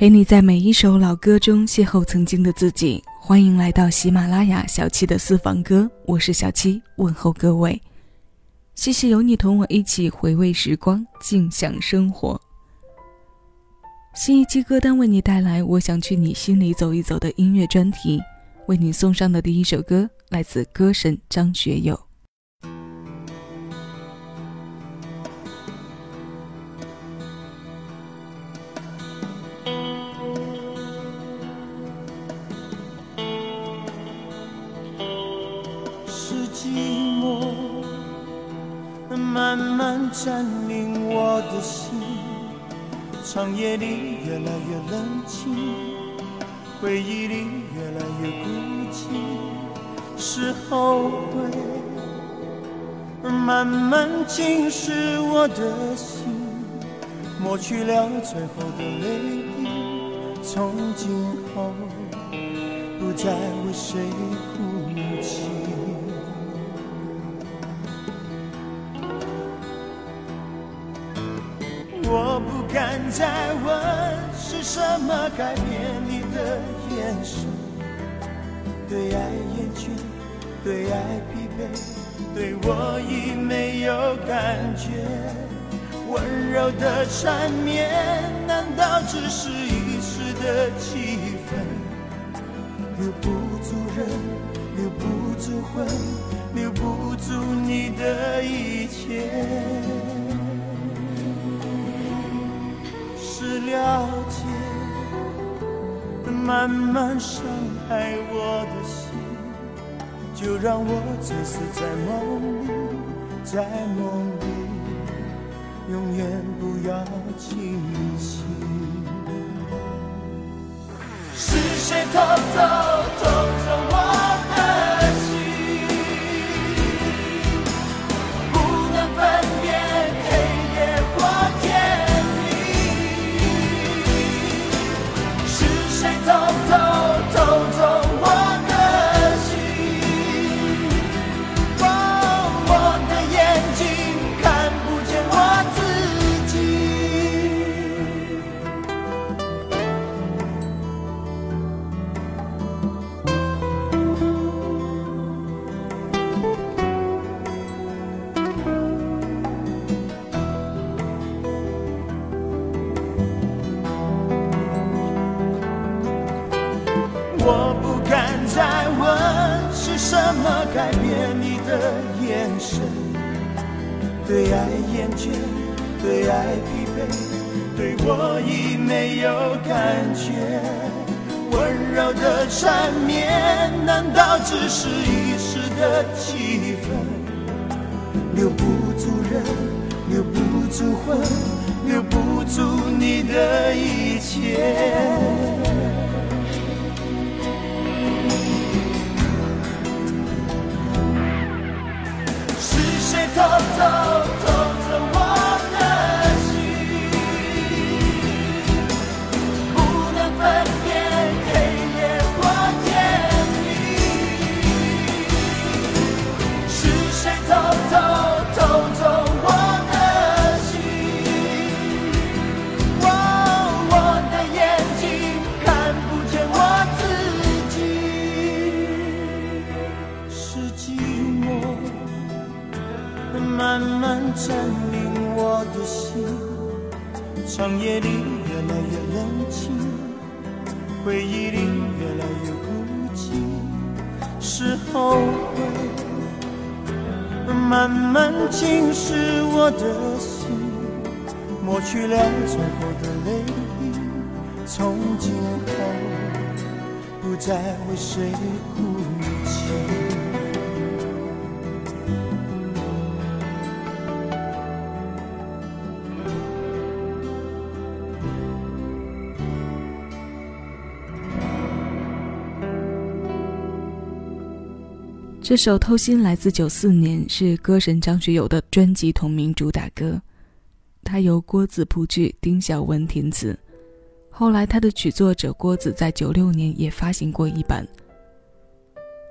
陪你在每一首老歌中邂逅曾经的自己。欢迎来到喜马拉雅小七的私房歌，我是小七，问候各位。谢谢有你同我一起回味时光，静享生活。新一期歌单为你带来《我想去你心里走一走》的音乐专题，为你送上的第一首歌来自歌神张学友。占领我的心，长夜里越来越冷清，回忆里越来越孤寂，是后悔慢慢侵蚀我的心，抹去了最后的泪滴，从今后不再为谁哭敢再问是什么改变你的眼神，对爱厌倦，对爱疲惫，对我已没有感觉。温柔的缠绵，难道只是一时的气氛？留不住人，留不住魂，留不住你的一切。了解，慢慢伤害我的心，就让我醉死在梦里，在梦里，永远不要清醒。是谁偷偷么改变你的眼神对爱厌倦，对爱疲惫，对我已没有感觉。温柔的缠绵，难道只是一时的气氛？留不住人，留不住魂，留不住你的一切。占领我的心，长夜里越来越冷清，回忆里越来越孤寂，是后悔慢慢侵蚀我的心，抹去了最后的泪滴，从今后不再为谁哭泣。这首《偷心》来自九四年，是歌神张学友的专辑同名主打歌。它由郭子谱曲，丁晓文填词。后来，他的曲作者郭子在九六年也发行过一版。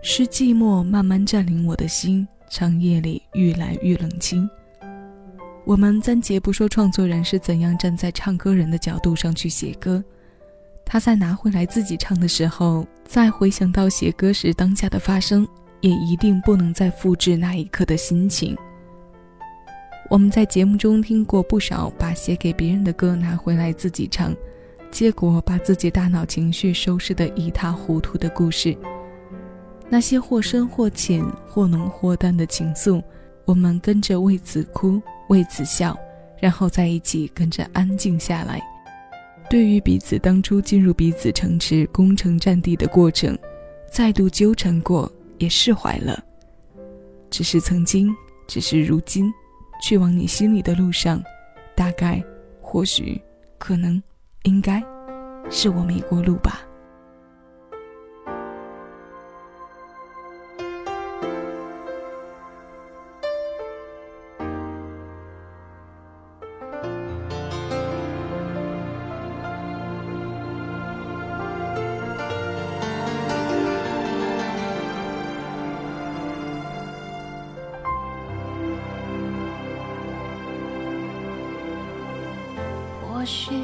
是寂寞慢慢占领我的心，长夜里愈来愈冷清。我们暂且不说创作人是怎样站在唱歌人的角度上去写歌，他在拿回来自己唱的时候，再回想到写歌时当下的发生，也一定不能再复制那一刻的心情。我们在节目中听过不少把写给别人的歌拿回来自己唱，结果把自己大脑情绪收拾得一塌糊涂的故事。那些或深或浅、或浓或淡的情愫，我们跟着为此哭，为此笑，然后在一起跟着安静下来。对于彼此当初进入彼此城池攻城占地的过程，再度纠缠过，也释怀了。只是曾经，只是如今，去往你心里的路上，大概，或许，可能，应该，是我迷过路吧。或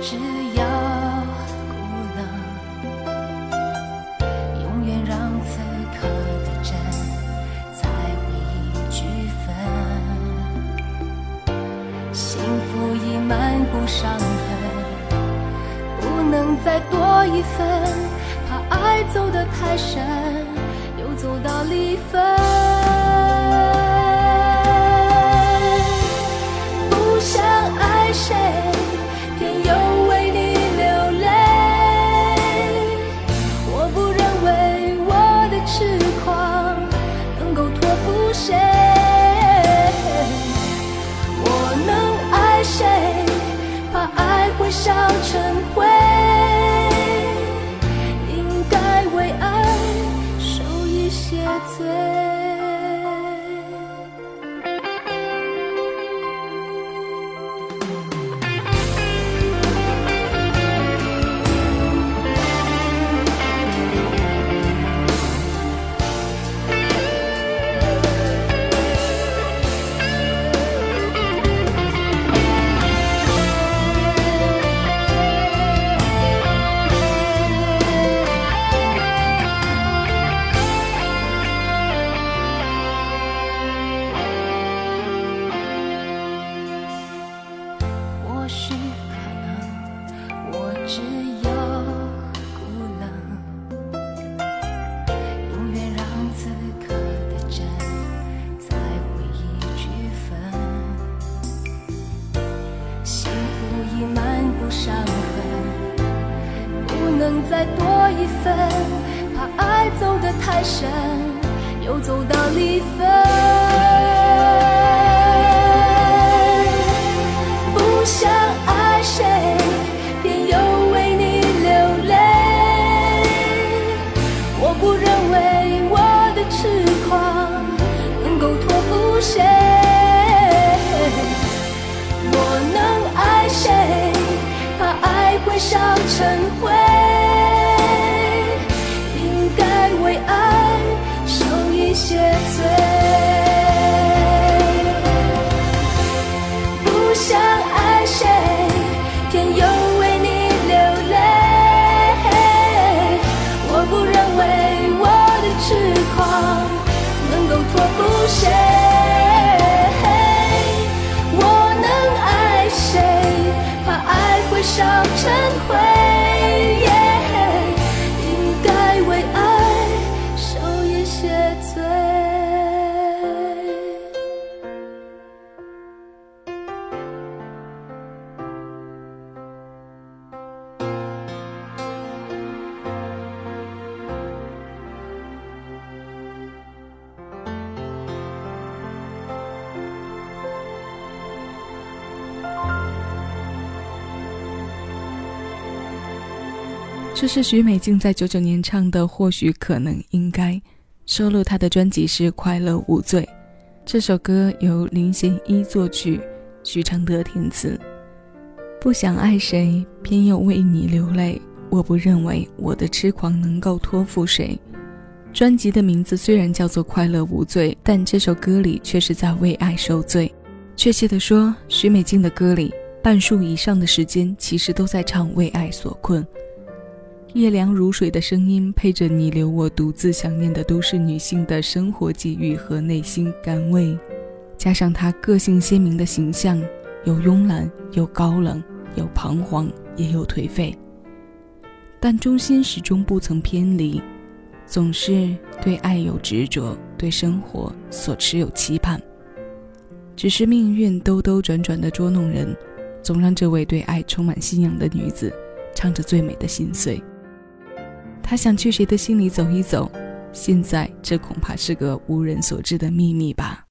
只要孤冷，永远让此刻的真在回忆聚分。幸福已满不伤痕，不能再多一分，怕爱走得太深，又走到离分。成灰。是许美静在九九年唱的《或许可能应该》，收录她的专辑是《快乐无罪》。这首歌由林贤一作曲，许常德填词。不想爱谁，偏又为你流泪。我不认为我的痴狂能够托付谁。专辑的名字虽然叫做《快乐无罪》，但这首歌里却是在为爱受罪。确切地说，许美静的歌里半数以上的时间其实都在唱为爱所困。夜凉如水的声音配着你留我独自想念的都市女性的生活际遇和内心甘味，加上她个性鲜明的形象，有慵懒，有高冷，有彷徨，也有颓废。但中心始终不曾偏离，总是对爱有执着，对生活所持有期盼。只是命运兜兜转转的捉弄人，总让这位对爱充满信仰的女子，唱着最美的心碎。他想去谁的心里走一走，现在这恐怕是个无人所知的秘密吧。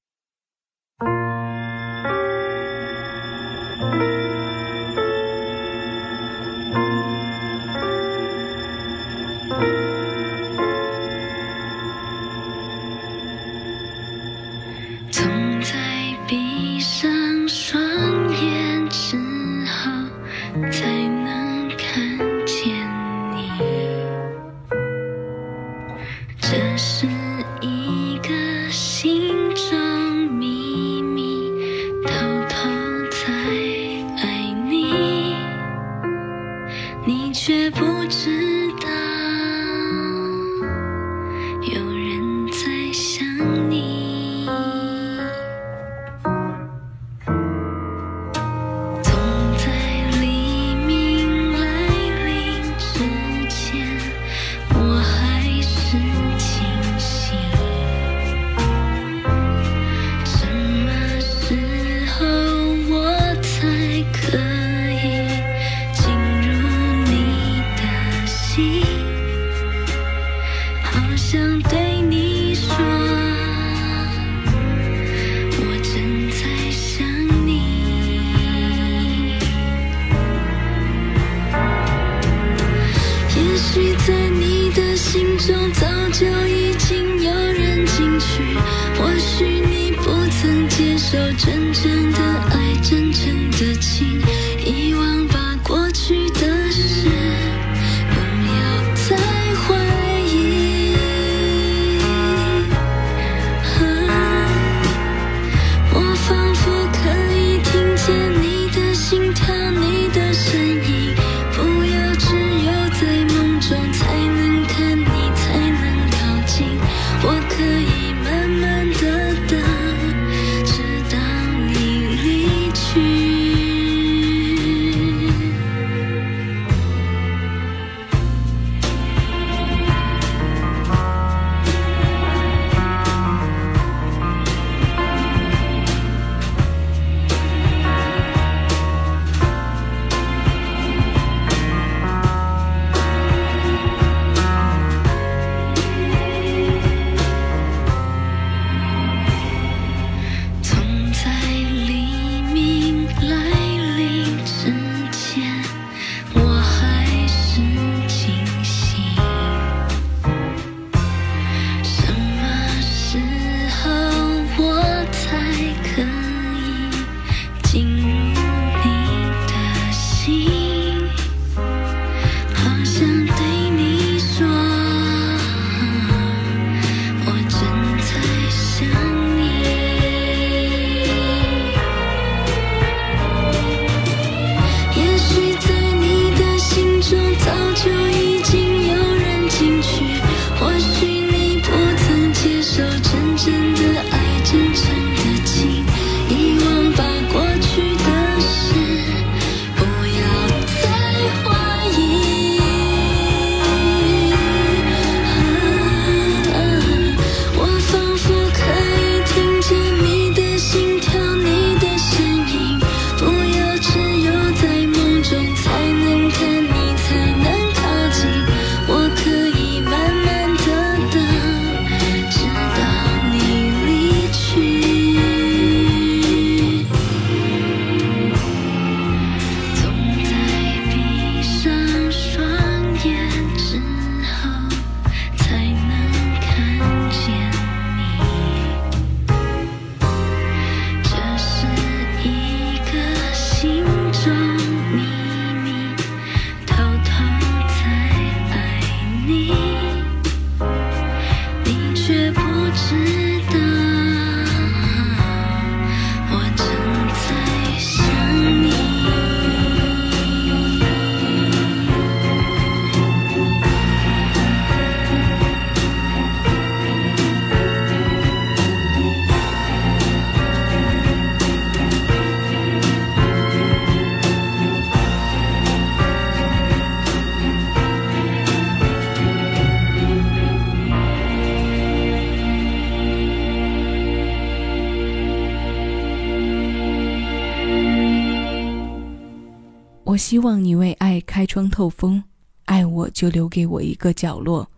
希望你为爱开窗透风，爱我就留给我一个角落。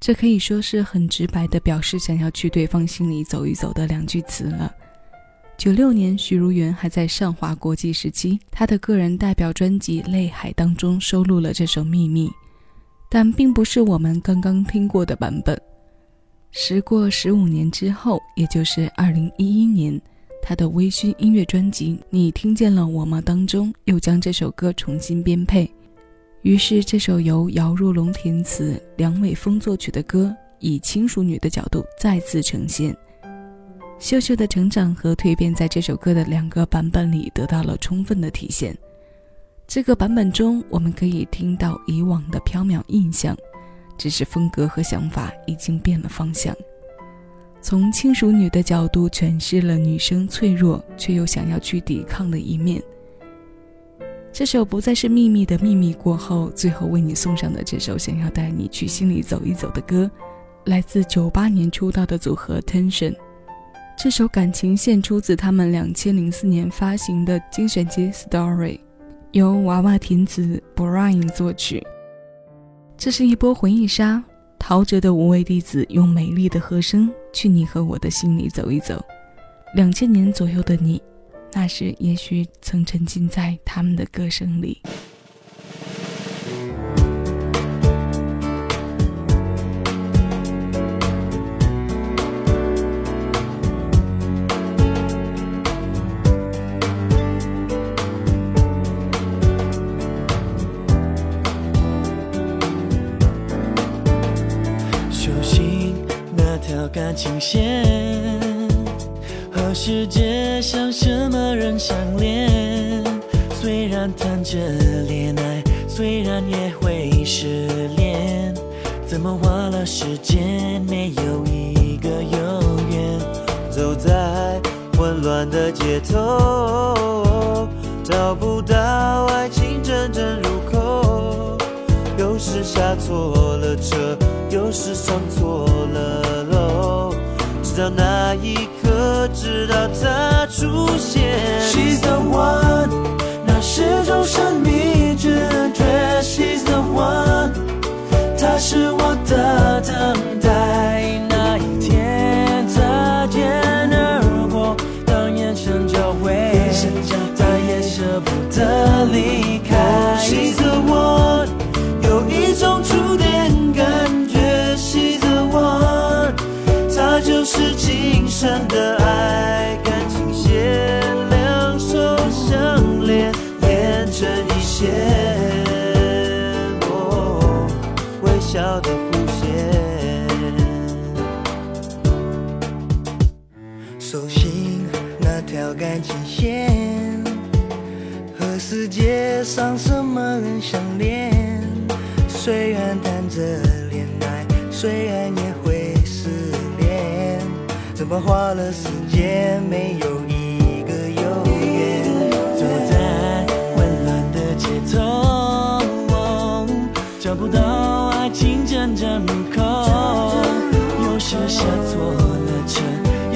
这可以说是很直白的表示想要去对方心里走一走的两句词了。九六年，许茹芸还在上华国际时期，她的个人代表专辑《泪海》当中收录了这首《秘密》，但并不是我们刚刚听过的版本。时过十五年之后，也就是二零一一年，他的微醺音乐专辑《你听见了我吗》当中又将这首歌重新编配。于是，这首由姚若龙填词、梁伟峰作曲的歌，以轻熟女的角度再次呈现。秀秀的成长和蜕变，在这首歌的两个版本里得到了充分的体现。这个版本中，我们可以听到以往的飘渺印象，只是风格和想法已经变了方向。从轻熟女的角度诠释了女生脆弱却又想要去抵抗的一面。这首不再是秘密的秘密过后，最后为你送上的这首想要带你去心里走一走的歌，来自九八年出道的组合 Tension。这首感情线出自他们两千零四年发行的精选集《Story》，由娃娃填词，Brian 作曲。这是一波回忆杀，陶喆的五位弟子用美丽的和声去你和我的心里走一走。两千年左右的你。那时，也许曾沉浸在他们的歌声里。相恋？虽然谈着恋爱，虽然也会失恋，怎么花了时间没有一个永远？走在混乱的街头，找不到爱情真正入口。有时下错了车，有时上错了楼，直到那一刻。直到他出现，She's the one，那是种神秘直觉，She's the one，她是我的等待。那一天擦肩而过，当眼神交汇，再也舍不得离开。She's the one，有一种触电感觉，She's the one，她就是今生的。上什么人相恋？虽然谈着恋爱，虽然也会失恋，怎么花了时间没有一个永远？走在混乱的街头，找不到爱情真正入口，有时下错了车，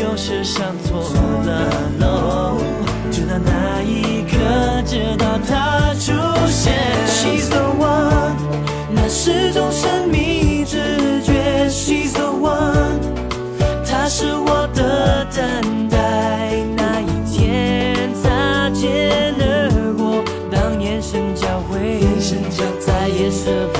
有时上错了楼。再